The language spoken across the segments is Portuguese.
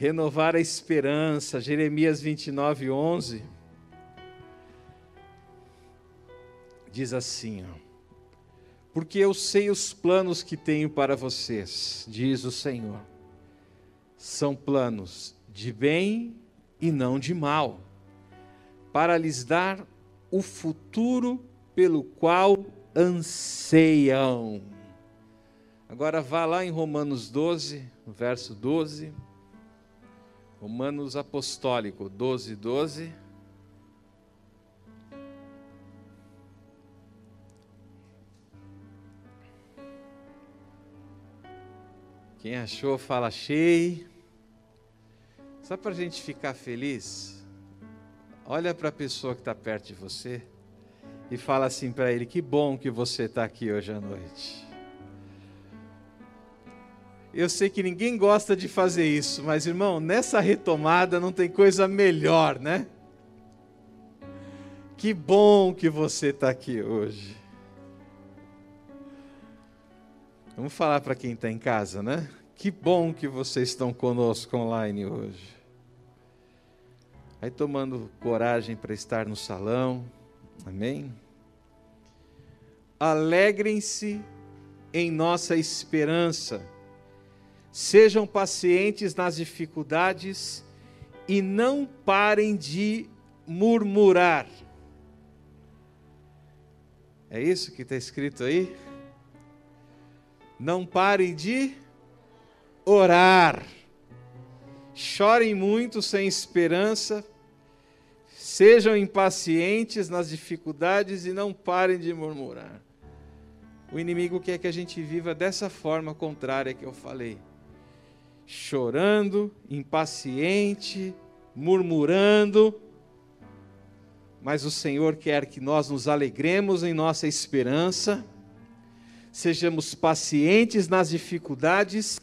Renovar a esperança, Jeremias 29, 11. Diz assim, ó, porque eu sei os planos que tenho para vocês, diz o Senhor. São planos de bem e não de mal, para lhes dar o futuro pelo qual anseiam. Agora vá lá em Romanos 12, verso 12. Romanos Apostólico 12, 12. Quem achou, fala achei. Só para a gente ficar feliz, olha para a pessoa que está perto de você e fala assim para ele: Que bom que você está aqui hoje à noite. Eu sei que ninguém gosta de fazer isso, mas irmão, nessa retomada não tem coisa melhor, né? Que bom que você está aqui hoje. Vamos falar para quem está em casa, né? Que bom que vocês estão conosco online hoje. Aí tomando coragem para estar no salão, amém? Alegrem-se em nossa esperança, sejam pacientes nas dificuldades e não parem de murmurar. É isso que está escrito aí? Não parem de orar. Chorem muito sem esperança, sejam impacientes nas dificuldades e não parem de murmurar. O inimigo quer que a gente viva dessa forma contrária que eu falei. Chorando, impaciente, murmurando. Mas o Senhor quer que nós nos alegremos em nossa esperança, sejamos pacientes nas dificuldades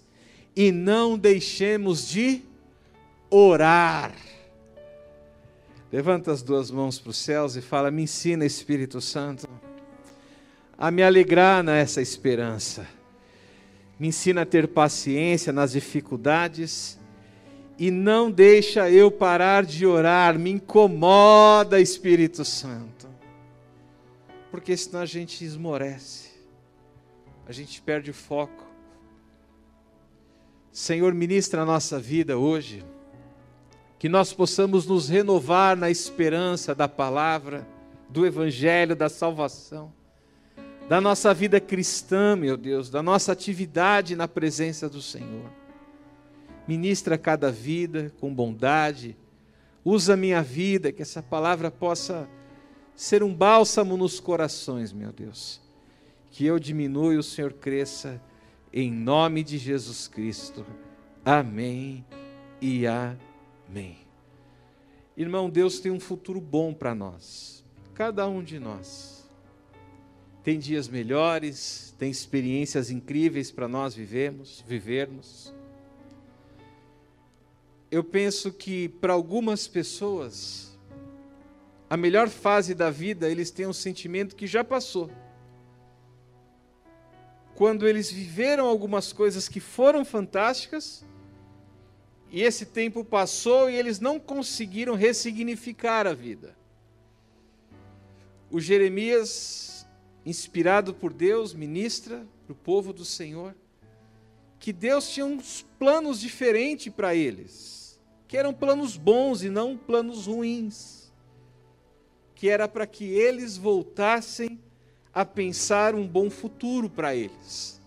e não deixemos de orar. Levanta as duas mãos para os céus e fala: Me ensina, Espírito Santo a me alegrar nessa esperança. Me ensina a ter paciência nas dificuldades e não deixa eu parar de orar. Me incomoda, Espírito Santo. Porque senão a gente esmorece. A gente perde o foco. Senhor, ministra a nossa vida hoje. Que nós possamos nos renovar na esperança da palavra, do evangelho, da salvação da nossa vida cristã, meu Deus, da nossa atividade na presença do Senhor. Ministra cada vida com bondade, usa minha vida, que essa palavra possa ser um bálsamo nos corações, meu Deus. Que eu diminua e o Senhor cresça, em nome de Jesus Cristo. Amém e amém. Irmão, Deus tem um futuro bom para nós, cada um de nós tem dias melhores, tem experiências incríveis para nós vivemos, vivermos. Eu penso que para algumas pessoas a melhor fase da vida, eles têm um sentimento que já passou. Quando eles viveram algumas coisas que foram fantásticas, e esse tempo passou e eles não conseguiram ressignificar a vida. O Jeremias inspirado por Deus, ministra para o povo do Senhor, que Deus tinha uns planos diferentes para eles, que eram planos bons e não planos ruins, que era para que eles voltassem a pensar um bom futuro para eles.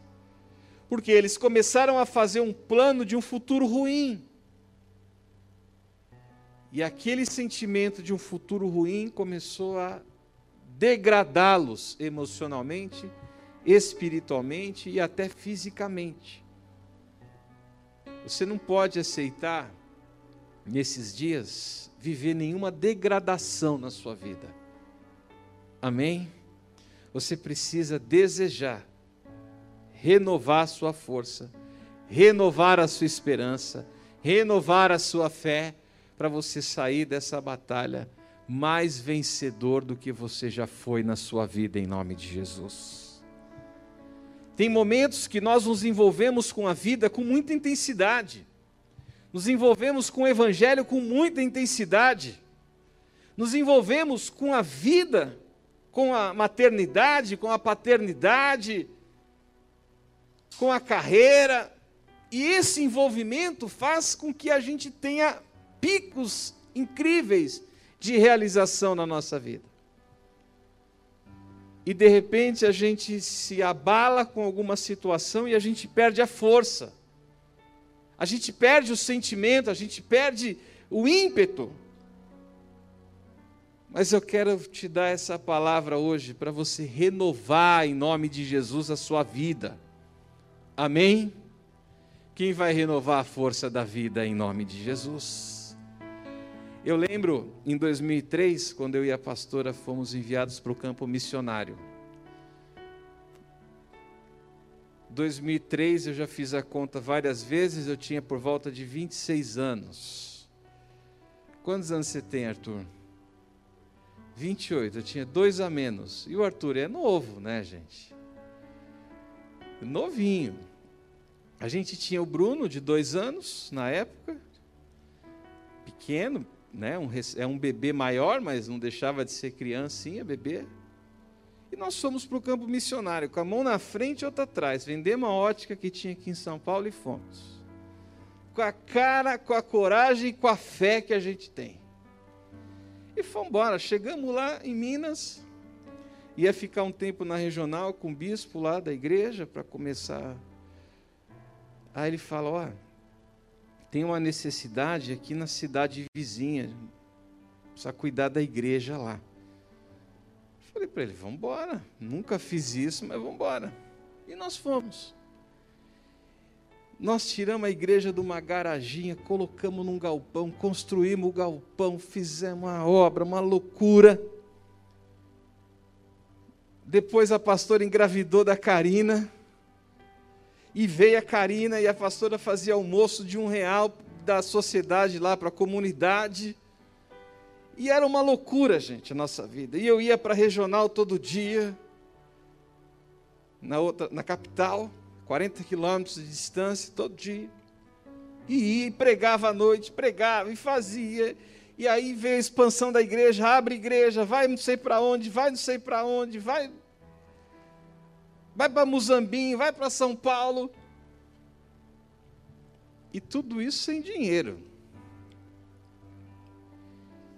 Porque eles começaram a fazer um plano de um futuro ruim. E aquele sentimento de um futuro ruim começou a degradá-los emocionalmente, espiritualmente e até fisicamente. Você não pode aceitar, nesses dias, viver nenhuma degradação na sua vida. Amém? Você precisa desejar renovar a sua força, renovar a sua esperança, renovar a sua fé, para você sair dessa batalha mais vencedor do que você já foi na sua vida, em nome de Jesus. Tem momentos que nós nos envolvemos com a vida com muita intensidade, nos envolvemos com o Evangelho com muita intensidade, nos envolvemos com a vida, com a maternidade, com a paternidade, com a carreira, e esse envolvimento faz com que a gente tenha picos incríveis de realização na nossa vida. E de repente a gente se abala com alguma situação e a gente perde a força. A gente perde o sentimento, a gente perde o ímpeto. Mas eu quero te dar essa palavra hoje para você renovar em nome de Jesus a sua vida. Amém? Quem vai renovar a força da vida em nome de Jesus? Eu lembro em 2003, quando eu e a pastora fomos enviados para o campo missionário. 2003 eu já fiz a conta várias vezes, eu tinha por volta de 26 anos. Quantos anos você tem, Arthur? 28, eu tinha dois a menos. E o Arthur é novo, né, gente? Novinho. A gente tinha o Bruno, de dois anos, na época, pequeno, né? um, é um bebê maior, mas não deixava de ser criancinha, bebê. E nós fomos para o campo missionário, com a mão na frente e outra atrás. Vendemos uma ótica que tinha aqui em São Paulo e fomos. Com a cara, com a coragem e com a fé que a gente tem. E fomos embora. Chegamos lá em Minas. Ia ficar um tempo na regional com o bispo lá da igreja para começar Aí ele fala: Ó, tem uma necessidade aqui na cidade vizinha, precisa cuidar da igreja lá. Falei para ele: Vamos embora. Nunca fiz isso, mas vamos embora. E nós fomos. Nós tiramos a igreja de uma garaginha, colocamos num galpão, construímos o galpão, fizemos uma obra, uma loucura. Depois a pastora engravidou da Karina. E veio a Karina e a pastora fazia almoço de um real da sociedade lá para a comunidade. E era uma loucura, gente, a nossa vida. E eu ia para a regional todo dia, na, outra, na capital, 40 quilômetros de distância, todo dia. E ia pregava à noite, pregava e fazia. E aí veio a expansão da igreja, abre igreja, vai não sei para onde, vai não sei para onde, vai vai para Muzambinho, vai para São Paulo. E tudo isso sem dinheiro.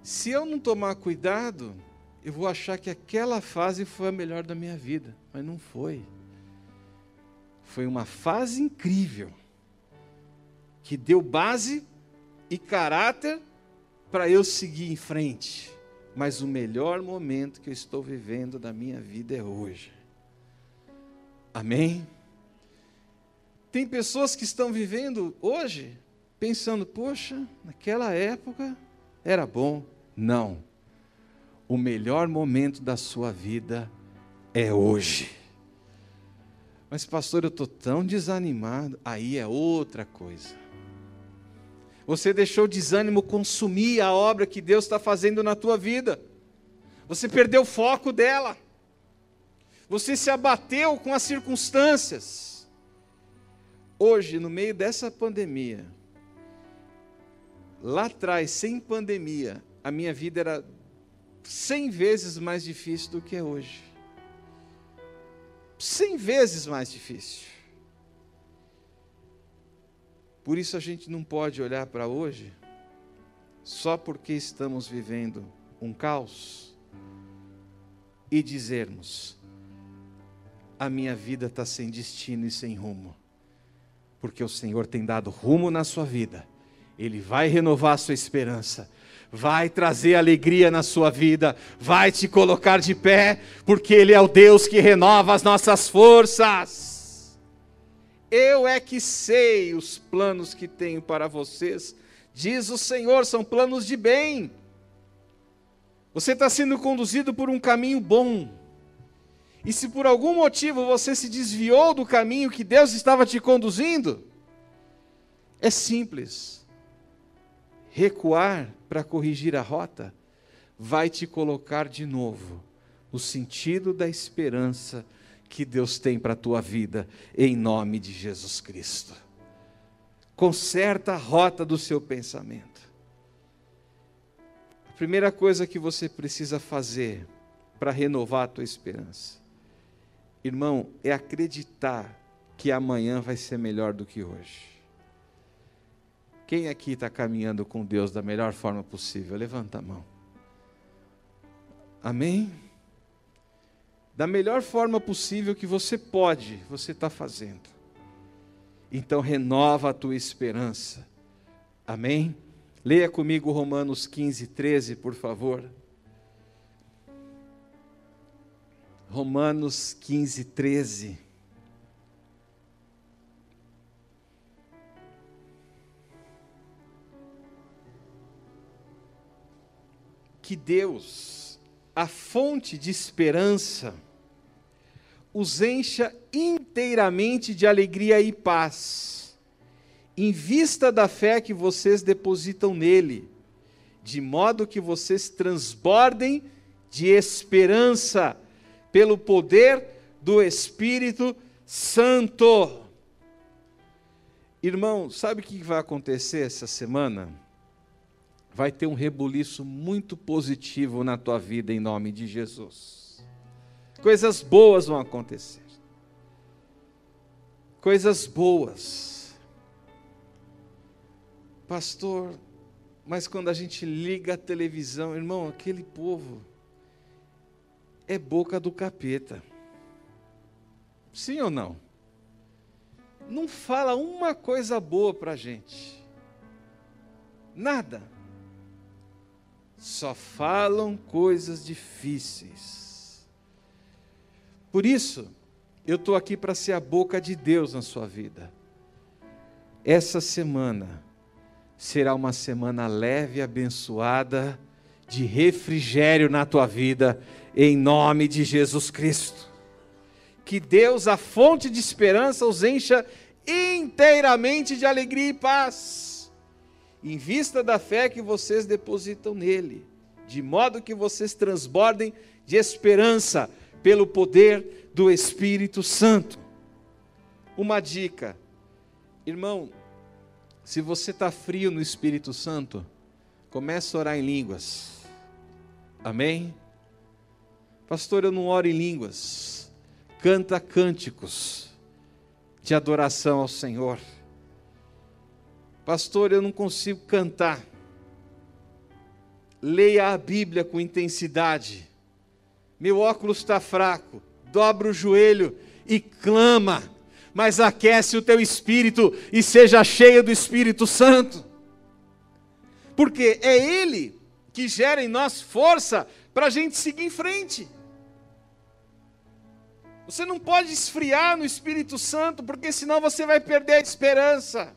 Se eu não tomar cuidado, eu vou achar que aquela fase foi a melhor da minha vida, mas não foi. Foi uma fase incrível que deu base e caráter para eu seguir em frente. Mas o melhor momento que eu estou vivendo da minha vida é hoje. Amém? Tem pessoas que estão vivendo hoje pensando, poxa, naquela época era bom. Não. O melhor momento da sua vida é hoje. Mas, pastor, eu estou tão desanimado. Aí é outra coisa. Você deixou o desânimo consumir a obra que Deus está fazendo na tua vida. Você perdeu o foco dela. Você se abateu com as circunstâncias. Hoje, no meio dessa pandemia, lá atrás, sem pandemia, a minha vida era cem vezes mais difícil do que é hoje. Cem vezes mais difícil. Por isso a gente não pode olhar para hoje só porque estamos vivendo um caos e dizermos: a minha vida está sem destino e sem rumo. Porque o Senhor tem dado rumo na sua vida, Ele vai renovar a sua esperança, vai trazer alegria na sua vida, vai te colocar de pé, porque Ele é o Deus que renova as nossas forças. Eu é que sei os planos que tenho para vocês, diz o Senhor, são planos de bem. Você está sendo conduzido por um caminho bom e se por algum motivo você se desviou do caminho que Deus estava te conduzindo, é simples. Recuar para corrigir a rota vai te colocar de novo no sentido da esperança que Deus tem para a tua vida, em nome de Jesus Cristo. Conserta a rota do seu pensamento. A primeira coisa que você precisa fazer para renovar a tua esperança, irmão, é acreditar que amanhã vai ser melhor do que hoje. Quem aqui está caminhando com Deus da melhor forma possível? Levanta a mão. Amém? Da melhor forma possível que você pode, você está fazendo. Então renova a tua esperança. Amém? Leia comigo Romanos 15, 13, por favor. Romanos 15, 13. Que Deus, a fonte de esperança, os encha inteiramente de alegria e paz, em vista da fé que vocês depositam nele, de modo que vocês transbordem de esperança pelo poder do Espírito Santo. Irmão, sabe o que vai acontecer essa semana? Vai ter um rebuliço muito positivo na tua vida em nome de Jesus. Coisas boas vão acontecer. Coisas boas. Pastor, mas quando a gente liga a televisão, irmão, aquele povo é boca do capeta. Sim ou não? Não fala uma coisa boa para a gente. Nada. Só falam coisas difíceis. Por isso, eu estou aqui para ser a boca de Deus na sua vida. Essa semana será uma semana leve e abençoada de refrigério na tua vida em nome de Jesus Cristo. Que Deus, a fonte de esperança, os encha inteiramente de alegria e paz, em vista da fé que vocês depositam nele, de modo que vocês transbordem de esperança pelo poder do Espírito Santo. Uma dica, irmão, se você está frio no Espírito Santo, comece a orar em línguas. Amém? Pastor, eu não oro em línguas. Canta cânticos de adoração ao Senhor. Pastor, eu não consigo cantar. Leia a Bíblia com intensidade. Meu óculos está fraco. Dobra o joelho e clama. Mas aquece o teu espírito e seja cheio do Espírito Santo. Porque é Ele que gera em nós força para a gente seguir em frente. Você não pode esfriar no Espírito Santo, porque senão você vai perder a esperança.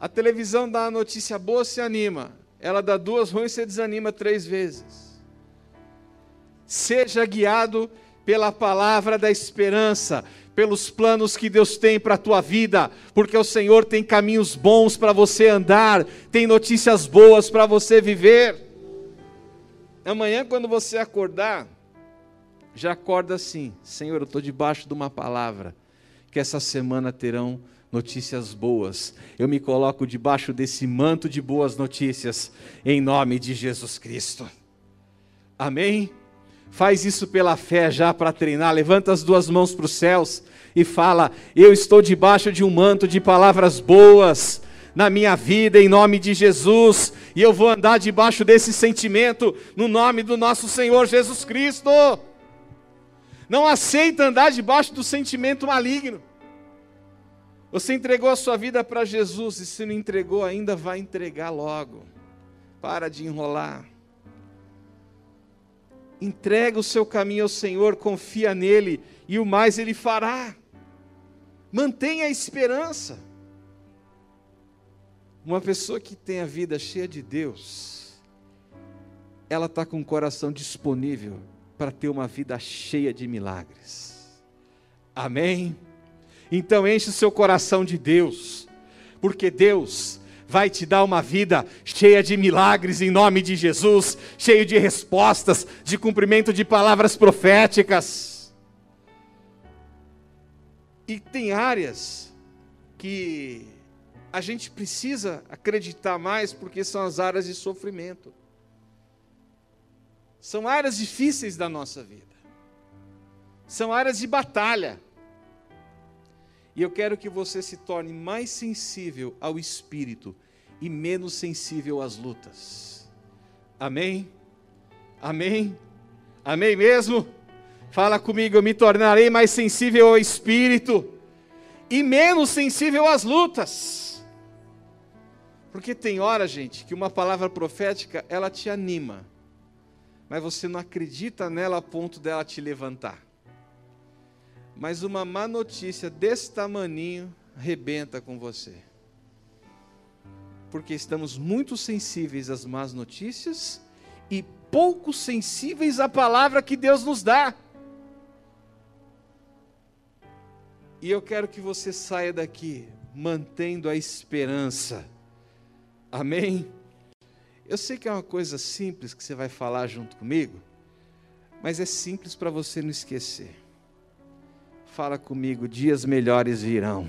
A televisão dá uma notícia boa, se anima. Ela dá duas ruins, você desanima três vezes. Seja guiado pela palavra da esperança, pelos planos que Deus tem para a tua vida, porque o Senhor tem caminhos bons para você andar, tem notícias boas para você viver. Amanhã, quando você acordar, já acorda assim: Senhor, eu estou debaixo de uma palavra, que essa semana terão notícias boas. Eu me coloco debaixo desse manto de boas notícias, em nome de Jesus Cristo. Amém? Faz isso pela fé já para treinar. Levanta as duas mãos para os céus e fala: Eu estou debaixo de um manto de palavras boas na minha vida, em nome de Jesus, e eu vou andar debaixo desse sentimento, no nome do nosso Senhor Jesus Cristo. Não aceita andar debaixo do sentimento maligno. Você entregou a sua vida para Jesus e se não entregou ainda, vai entregar logo. Para de enrolar. Entrega o seu caminho ao Senhor, confia nele e o mais ele fará. Mantenha a esperança. Uma pessoa que tem a vida cheia de Deus, ela está com o coração disponível para ter uma vida cheia de milagres. Amém? Então enche o seu coração de Deus, porque Deus vai te dar uma vida cheia de milagres em nome de Jesus, cheio de respostas, de cumprimento de palavras proféticas. E tem áreas que a gente precisa acreditar mais porque são as áreas de sofrimento. São áreas difíceis da nossa vida. São áreas de batalha. E eu quero que você se torne mais sensível ao espírito e menos sensível às lutas. Amém? Amém? Amém mesmo? Fala comigo, eu me tornarei mais sensível ao espírito e menos sensível às lutas. Porque tem hora, gente, que uma palavra profética, ela te anima, mas você não acredita nela a ponto dela te levantar. Mas uma má notícia desse tamaninho rebenta com você. Porque estamos muito sensíveis às más notícias e pouco sensíveis à palavra que Deus nos dá. E eu quero que você saia daqui mantendo a esperança. Amém? Eu sei que é uma coisa simples que você vai falar junto comigo, mas é simples para você não esquecer. Fala comigo, dias melhores virão.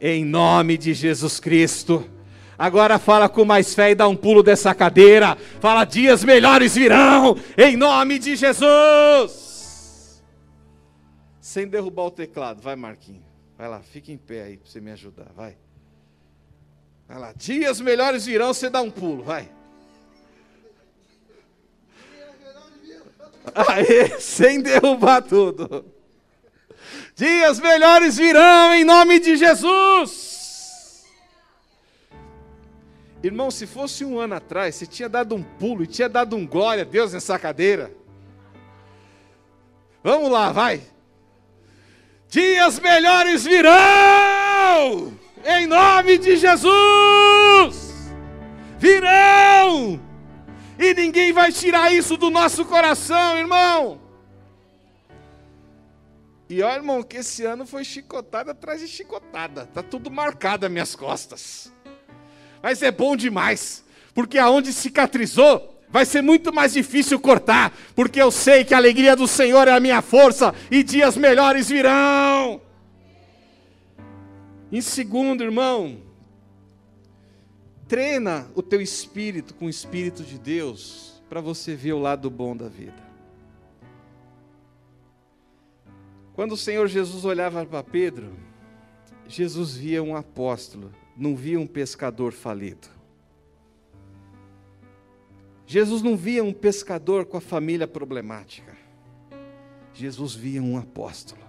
Em nome de Jesus Cristo. Agora fala com mais fé e dá um pulo dessa cadeira. Fala, dias melhores virão. Em nome de Jesus sem derrubar o teclado. Vai, Marquinhos. Vai lá, fica em pé aí para você me ajudar. Vai. Vai lá. Dias melhores virão, você dá um pulo. Vai. Aê, sem derrubar tudo. Dias melhores virão em nome de Jesus. Irmão, se fosse um ano atrás, você tinha dado um pulo e tinha dado um glória a Deus nessa cadeira. Vamos lá, vai. Dias melhores virão, em nome de Jesus. Virão, e ninguém vai tirar isso do nosso coração, irmão. E olha, irmão, que esse ano foi chicotada atrás de chicotada, tá tudo marcado as minhas costas. Mas é bom demais, porque aonde cicatrizou, vai ser muito mais difícil cortar, porque eu sei que a alegria do Senhor é a minha força e dias melhores virão. Em segundo, irmão, treina o teu espírito com o espírito de Deus para você ver o lado bom da vida. Quando o Senhor Jesus olhava para Pedro, Jesus via um apóstolo, não via um pescador falido. Jesus não via um pescador com a família problemática. Jesus via um apóstolo.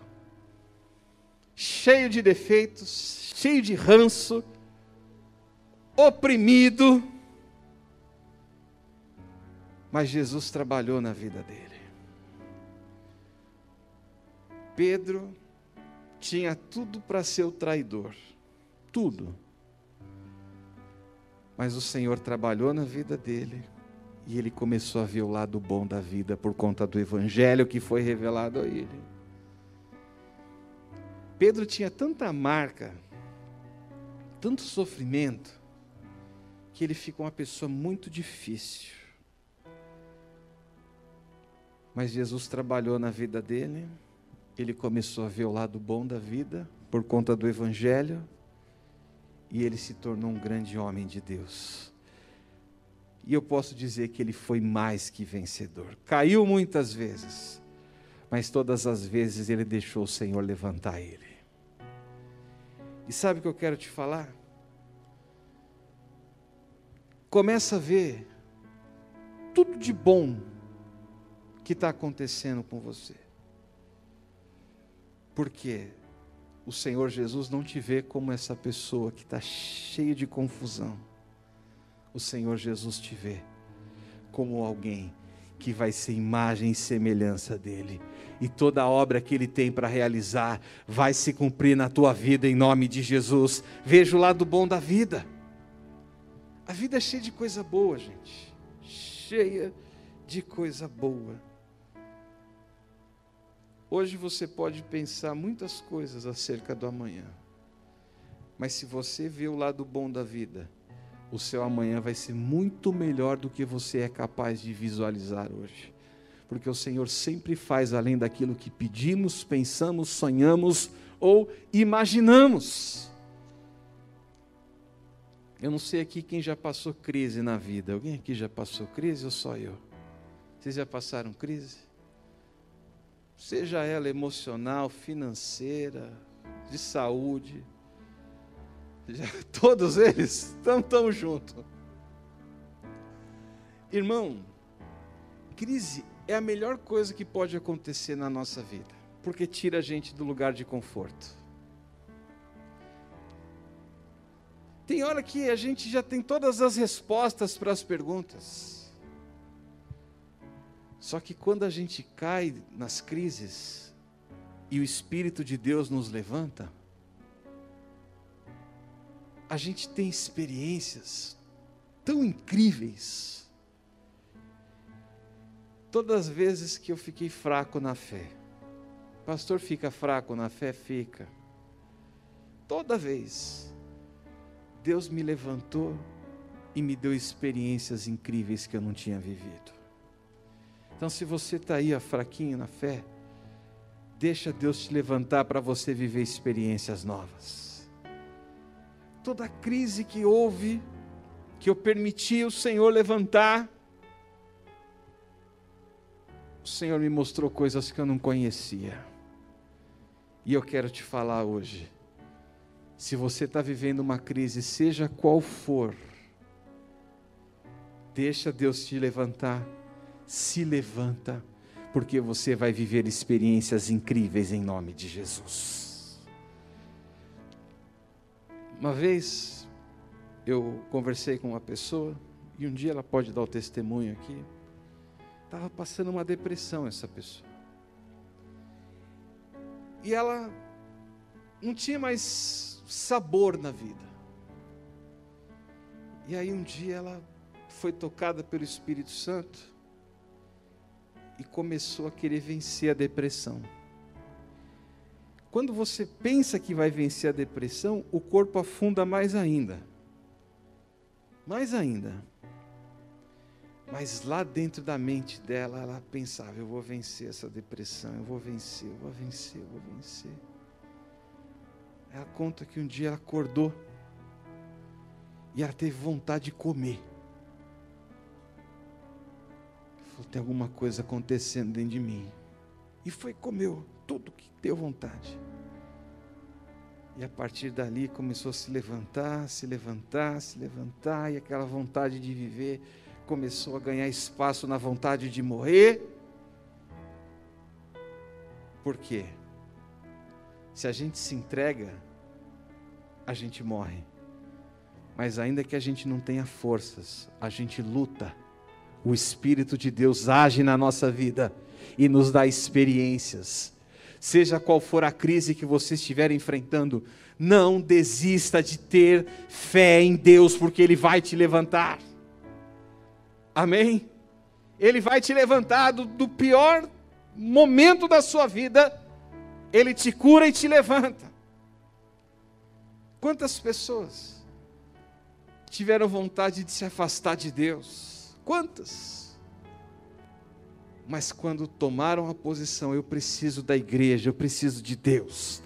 Cheio de defeitos, cheio de ranço, oprimido. Mas Jesus trabalhou na vida dele. Pedro tinha tudo para ser o traidor. Tudo. Mas o Senhor trabalhou na vida dele e ele começou a ver o lado bom da vida por conta do evangelho que foi revelado a ele. Pedro tinha tanta marca, tanto sofrimento, que ele ficou uma pessoa muito difícil. Mas Jesus trabalhou na vida dele, ele começou a ver o lado bom da vida por conta do Evangelho, e ele se tornou um grande homem de Deus. E eu posso dizer que ele foi mais que vencedor. Caiu muitas vezes, mas todas as vezes ele deixou o Senhor levantar ele. E sabe o que eu quero te falar? Começa a ver tudo de bom que está acontecendo com você. Porque o Senhor Jesus não te vê como essa pessoa que está cheia de confusão o Senhor Jesus te vê como alguém que vai ser imagem e semelhança dele. E toda a obra que ele tem para realizar vai se cumprir na tua vida em nome de Jesus. Veja o lado bom da vida. A vida é cheia de coisa boa, gente. Cheia de coisa boa. Hoje você pode pensar muitas coisas acerca do amanhã. Mas se você vê o lado bom da vida, o seu amanhã vai ser muito melhor do que você é capaz de visualizar hoje. Porque o Senhor sempre faz além daquilo que pedimos, pensamos, sonhamos ou imaginamos. Eu não sei aqui quem já passou crise na vida. Alguém aqui já passou crise ou só eu? Vocês já passaram crise? Seja ela emocional, financeira, de saúde. Já, todos eles estão tão juntos. Irmão, crise é a melhor coisa que pode acontecer na nossa vida, porque tira a gente do lugar de conforto. Tem hora que a gente já tem todas as respostas para as perguntas. Só que quando a gente cai nas crises e o Espírito de Deus nos levanta, a gente tem experiências tão incríveis. Todas as vezes que eu fiquei fraco na fé, pastor fica fraco na fé? Fica. Toda vez Deus me levantou e me deu experiências incríveis que eu não tinha vivido. Então, se você está aí, fraquinho na fé, deixa Deus te levantar para você viver experiências novas. Toda crise que houve, que eu permiti o Senhor levantar, o Senhor me mostrou coisas que eu não conhecia. E eu quero te falar hoje se você está vivendo uma crise, seja qual for, deixa Deus te levantar, se levanta, porque você vai viver experiências incríveis em nome de Jesus. Uma vez eu conversei com uma pessoa, e um dia ela pode dar o testemunho aqui, estava passando uma depressão essa pessoa. E ela não tinha mais sabor na vida. E aí um dia ela foi tocada pelo Espírito Santo e começou a querer vencer a depressão. Quando você pensa que vai vencer a depressão, o corpo afunda mais ainda. Mais ainda. Mas lá dentro da mente dela, ela pensava: eu vou vencer essa depressão, eu vou vencer, eu vou vencer, eu vou vencer. Ela conta que um dia ela acordou e ela teve vontade de comer. Falou, tem alguma coisa acontecendo dentro de mim. E foi comeu tudo que deu vontade. E a partir dali começou a se levantar, se levantar, se levantar, e aquela vontade de viver começou a ganhar espaço na vontade de morrer. Por quê? Se a gente se entrega, a gente morre. Mas ainda que a gente não tenha forças, a gente luta. O Espírito de Deus age na nossa vida e nos dá experiências. Seja qual for a crise que você estiver enfrentando, não desista de ter fé em Deus, porque Ele vai te levantar. Amém? Ele vai te levantar do, do pior momento da sua vida ele te cura e te levanta. Quantas pessoas tiveram vontade de se afastar de Deus? Quantas? Mas quando tomaram a posição, eu preciso da igreja, eu preciso de Deus,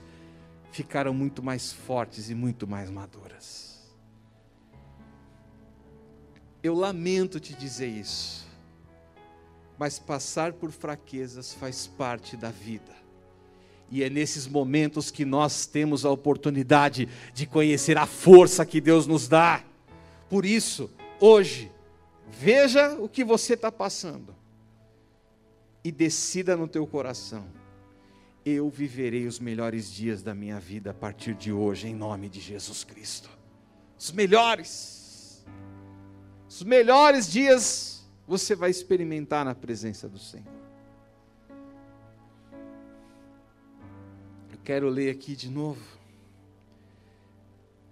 ficaram muito mais fortes e muito mais maduras. Eu lamento te dizer isso, mas passar por fraquezas faz parte da vida. E é nesses momentos que nós temos a oportunidade de conhecer a força que Deus nos dá. Por isso, hoje, veja o que você está passando e decida no teu coração: eu viverei os melhores dias da minha vida a partir de hoje, em nome de Jesus Cristo. Os melhores, os melhores dias você vai experimentar na presença do Senhor. Quero ler aqui de novo.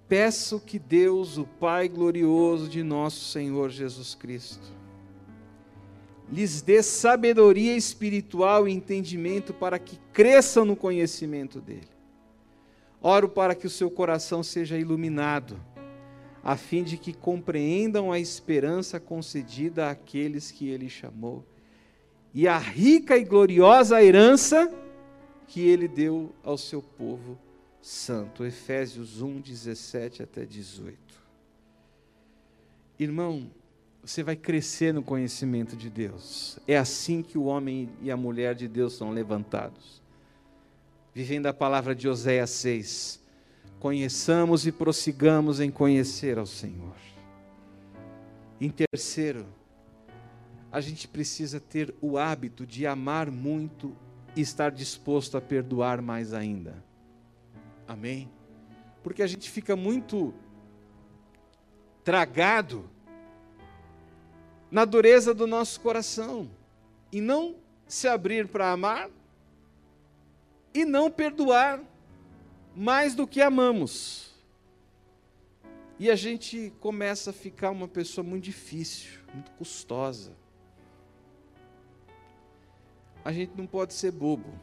Peço que Deus, o Pai glorioso de nosso Senhor Jesus Cristo, lhes dê sabedoria espiritual e entendimento para que cresçam no conhecimento dele. Oro para que o seu coração seja iluminado, a fim de que compreendam a esperança concedida àqueles que ele chamou, e a rica e gloriosa herança que ele deu ao seu povo santo. Efésios 1, 17 até 18. Irmão, você vai crescer no conhecimento de Deus. É assim que o homem e a mulher de Deus são levantados. Vivendo a palavra de Oséias 6. Conheçamos e prossigamos em conhecer ao Senhor. Em terceiro, a gente precisa ter o hábito de amar muito e estar disposto a perdoar mais ainda. Amém? Porque a gente fica muito tragado na dureza do nosso coração e não se abrir para amar e não perdoar mais do que amamos. E a gente começa a ficar uma pessoa muito difícil, muito custosa. A gente não pode ser bobo,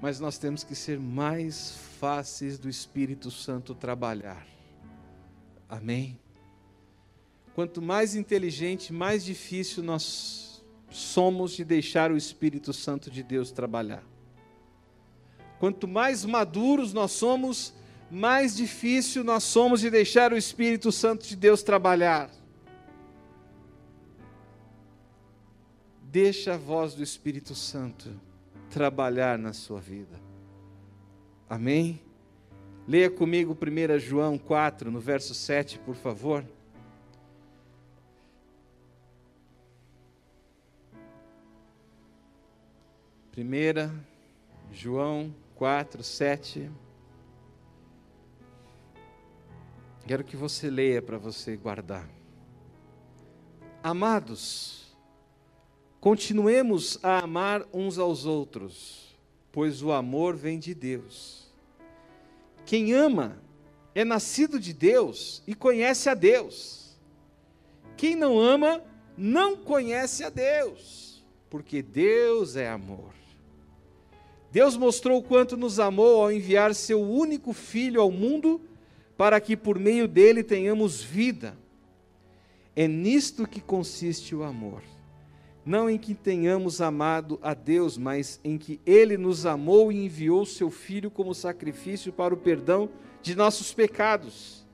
mas nós temos que ser mais fáceis do Espírito Santo trabalhar. Amém? Quanto mais inteligente, mais difícil nós somos de deixar o Espírito Santo de Deus trabalhar. Quanto mais maduros nós somos, mais difícil nós somos de deixar o Espírito Santo de Deus trabalhar. Deixa a voz do Espírito Santo trabalhar na sua vida. Amém? Leia comigo 1 João 4, no verso 7, por favor. Primeira João 4, 7. Quero que você leia para você guardar. Amados, continuemos a amar uns aos outros, pois o amor vem de Deus. Quem ama é nascido de Deus e conhece a Deus. Quem não ama não conhece a Deus, porque Deus é amor. Deus mostrou o quanto nos amou ao enviar seu único filho ao mundo para que por meio dele tenhamos vida. É nisto que consiste o amor. Não em que tenhamos amado a Deus, mas em que ele nos amou e enviou seu filho como sacrifício para o perdão de nossos pecados.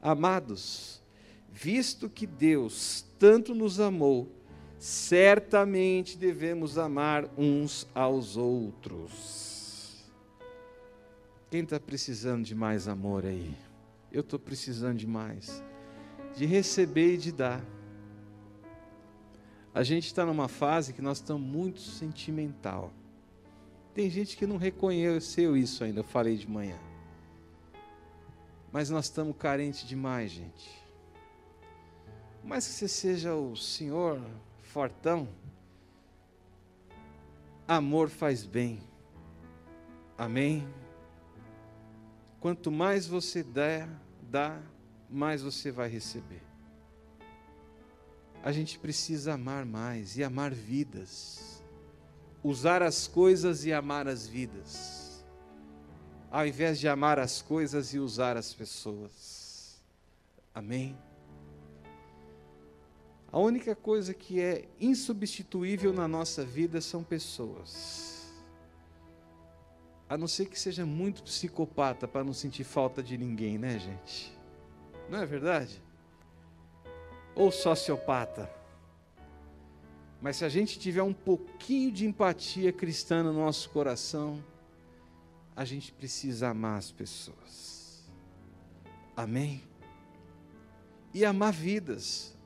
Amados, visto que Deus tanto nos amou, certamente devemos amar uns aos outros. Quem está precisando de mais amor aí? Eu estou precisando de mais. De receber e de dar. A gente está numa fase que nós estamos muito sentimental. Tem gente que não reconheceu isso ainda, eu falei de manhã. Mas nós estamos carentes demais, gente. Mas que você seja o senhor fortão, amor faz bem. Amém? Quanto mais você der, dá, mais você vai receber. A gente precisa amar mais e amar vidas. Usar as coisas e amar as vidas. Ao invés de amar as coisas e usar as pessoas. Amém? A única coisa que é insubstituível na nossa vida são pessoas. A não ser que seja muito psicopata para não sentir falta de ninguém, né, gente? Não é verdade? Ou sociopata. Mas se a gente tiver um pouquinho de empatia cristã no nosso coração, a gente precisa amar as pessoas. Amém? E amar vidas,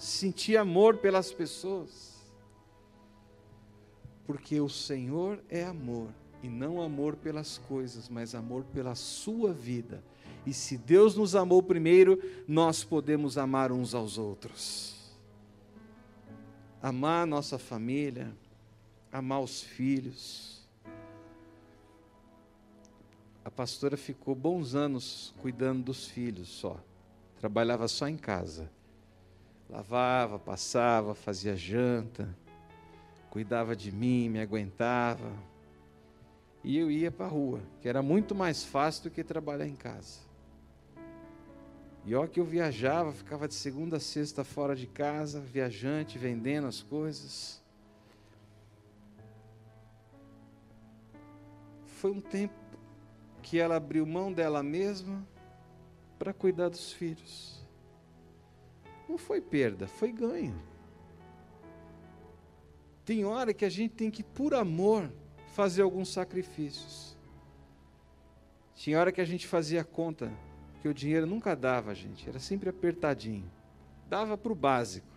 sentir amor pelas pessoas. Porque o Senhor é amor e não amor pelas coisas, mas amor pela sua vida. E se Deus nos amou primeiro, nós podemos amar uns aos outros. Amar nossa família, amar os filhos. A pastora ficou bons anos cuidando dos filhos só. Trabalhava só em casa. Lavava, passava, fazia janta, cuidava de mim, me aguentava e eu ia para a rua, que era muito mais fácil do que trabalhar em casa. E ó que eu viajava, ficava de segunda a sexta fora de casa, viajante, vendendo as coisas. Foi um tempo que ela abriu mão dela mesma para cuidar dos filhos. Não foi perda, foi ganho. Tem hora que a gente tem que, por amor, fazer alguns sacrifícios. Tinha hora que a gente fazia conta que o dinheiro nunca dava, gente, era sempre apertadinho. Dava para o básico.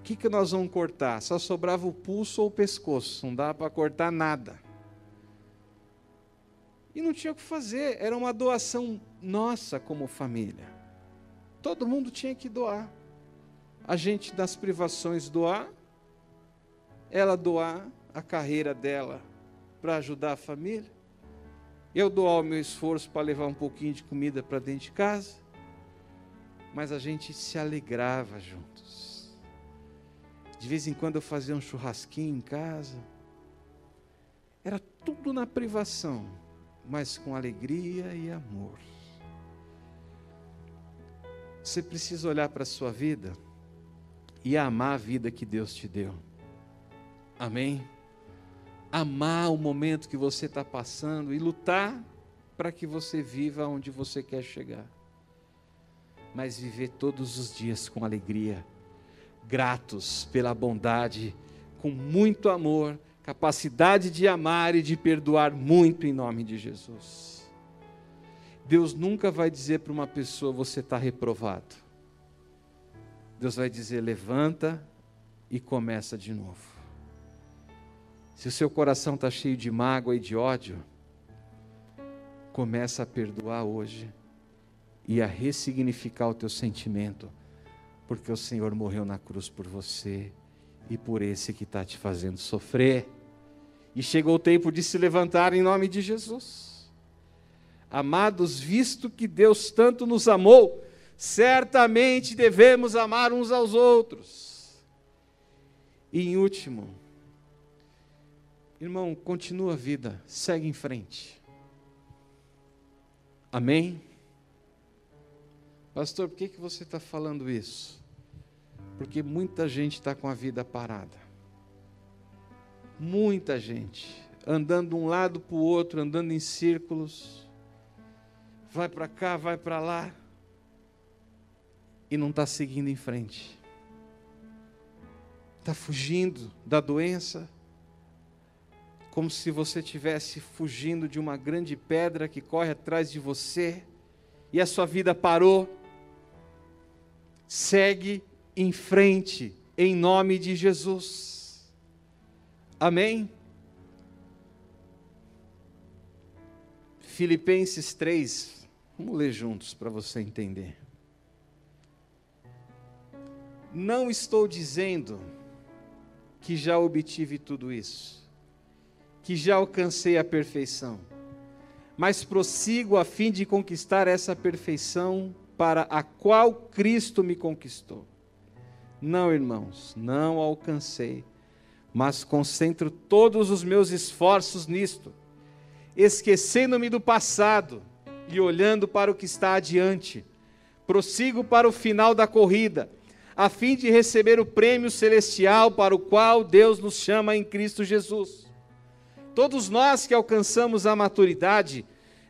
O que, que nós vamos cortar? Só sobrava o pulso ou o pescoço, não dava para cortar nada. E não tinha o que fazer, era uma doação nossa como família. Todo mundo tinha que doar. A gente das privações doar, ela doar a carreira dela para ajudar a família, eu doar o meu esforço para levar um pouquinho de comida para dentro de casa, mas a gente se alegrava juntos. De vez em quando eu fazia um churrasquinho em casa, era tudo na privação, mas com alegria e amor. Você precisa olhar para a sua vida e amar a vida que Deus te deu. Amém? Amar o momento que você está passando e lutar para que você viva onde você quer chegar. Mas viver todos os dias com alegria, gratos pela bondade, com muito amor, capacidade de amar e de perdoar muito em nome de Jesus. Deus nunca vai dizer para uma pessoa: você está reprovado. Deus vai dizer: levanta e começa de novo. Se o seu coração está cheio de mágoa e de ódio, começa a perdoar hoje e a ressignificar o teu sentimento, porque o Senhor morreu na cruz por você e por esse que está te fazendo sofrer. E chegou o tempo de se levantar em nome de Jesus. Amados, visto que Deus tanto nos amou, certamente devemos amar uns aos outros. E em último, Irmão, continua a vida, segue em frente. Amém? Pastor, por que, que você está falando isso? Porque muita gente está com a vida parada. Muita gente. Andando de um lado para o outro, andando em círculos. Vai para cá, vai para lá. E não está seguindo em frente. Está fugindo da doença como se você estivesse fugindo de uma grande pedra que corre atrás de você e a sua vida parou. Segue em frente, em nome de Jesus. Amém? Filipenses 3, vamos ler juntos para você entender. Não estou dizendo que já obtive tudo isso que já alcancei a perfeição, mas prossigo a fim de conquistar essa perfeição para a qual Cristo me conquistou. Não, irmãos, não alcancei, mas concentro todos os meus esforços nisto, esquecendo-me do passado e olhando para o que está adiante. Prossigo para o final da corrida, a fim de receber o prêmio celestial para o qual Deus nos chama em Cristo Jesus. Todos nós que alcançamos a maturidade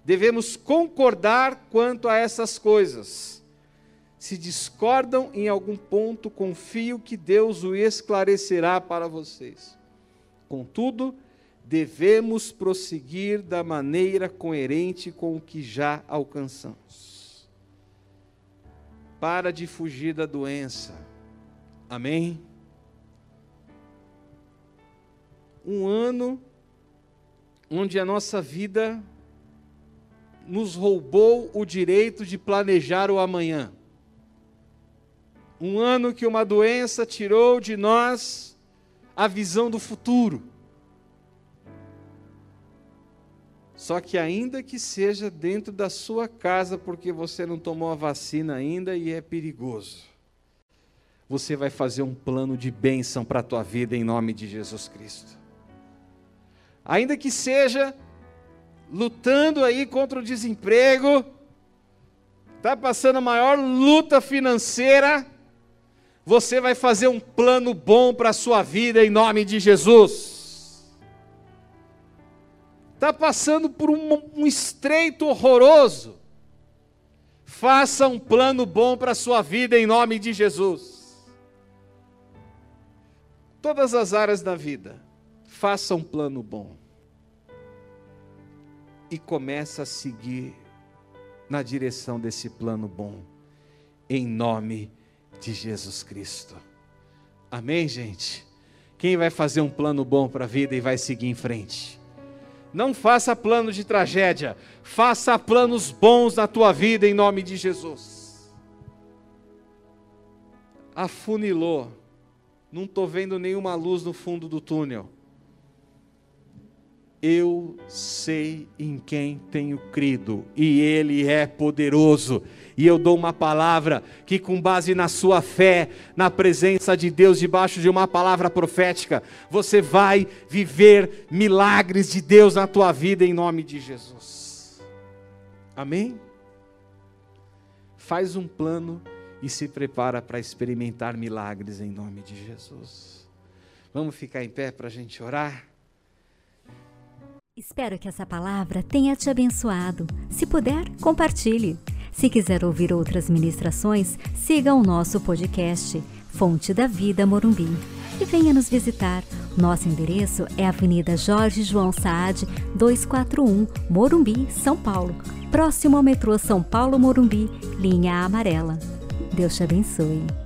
devemos concordar quanto a essas coisas. Se discordam em algum ponto, confio que Deus o esclarecerá para vocês. Contudo, devemos prosseguir da maneira coerente com o que já alcançamos. Para de fugir da doença. Amém? Um ano onde a nossa vida nos roubou o direito de planejar o amanhã. Um ano que uma doença tirou de nós a visão do futuro. Só que, ainda que seja dentro da sua casa, porque você não tomou a vacina ainda e é perigoso, você vai fazer um plano de bênção para a tua vida em nome de Jesus Cristo ainda que seja lutando aí contra o desemprego, está passando a maior luta financeira, você vai fazer um plano bom para a sua vida em nome de Jesus. Está passando por um, um estreito horroroso, Faça um plano bom para a sua vida em nome de Jesus. Todas as áreas da vida, faça um plano bom. E começa a seguir na direção desse plano bom, em nome de Jesus Cristo. Amém, gente? Quem vai fazer um plano bom para a vida e vai seguir em frente? Não faça plano de tragédia, faça planos bons na tua vida em nome de Jesus. Afunilou, não estou vendo nenhuma luz no fundo do túnel. Eu sei em quem tenho crido, e Ele é poderoso. E eu dou uma palavra que, com base na sua fé, na presença de Deus, debaixo de uma palavra profética, você vai viver milagres de Deus na tua vida, em nome de Jesus. Amém? Faz um plano e se prepara para experimentar milagres em nome de Jesus. Vamos ficar em pé para a gente orar? Espero que essa palavra tenha te abençoado. Se puder, compartilhe. Se quiser ouvir outras ministrações, siga o nosso podcast, Fonte da Vida Morumbi. E venha nos visitar. Nosso endereço é Avenida Jorge João Saad, 241, Morumbi, São Paulo. Próximo ao metrô São Paulo Morumbi, linha amarela. Deus te abençoe.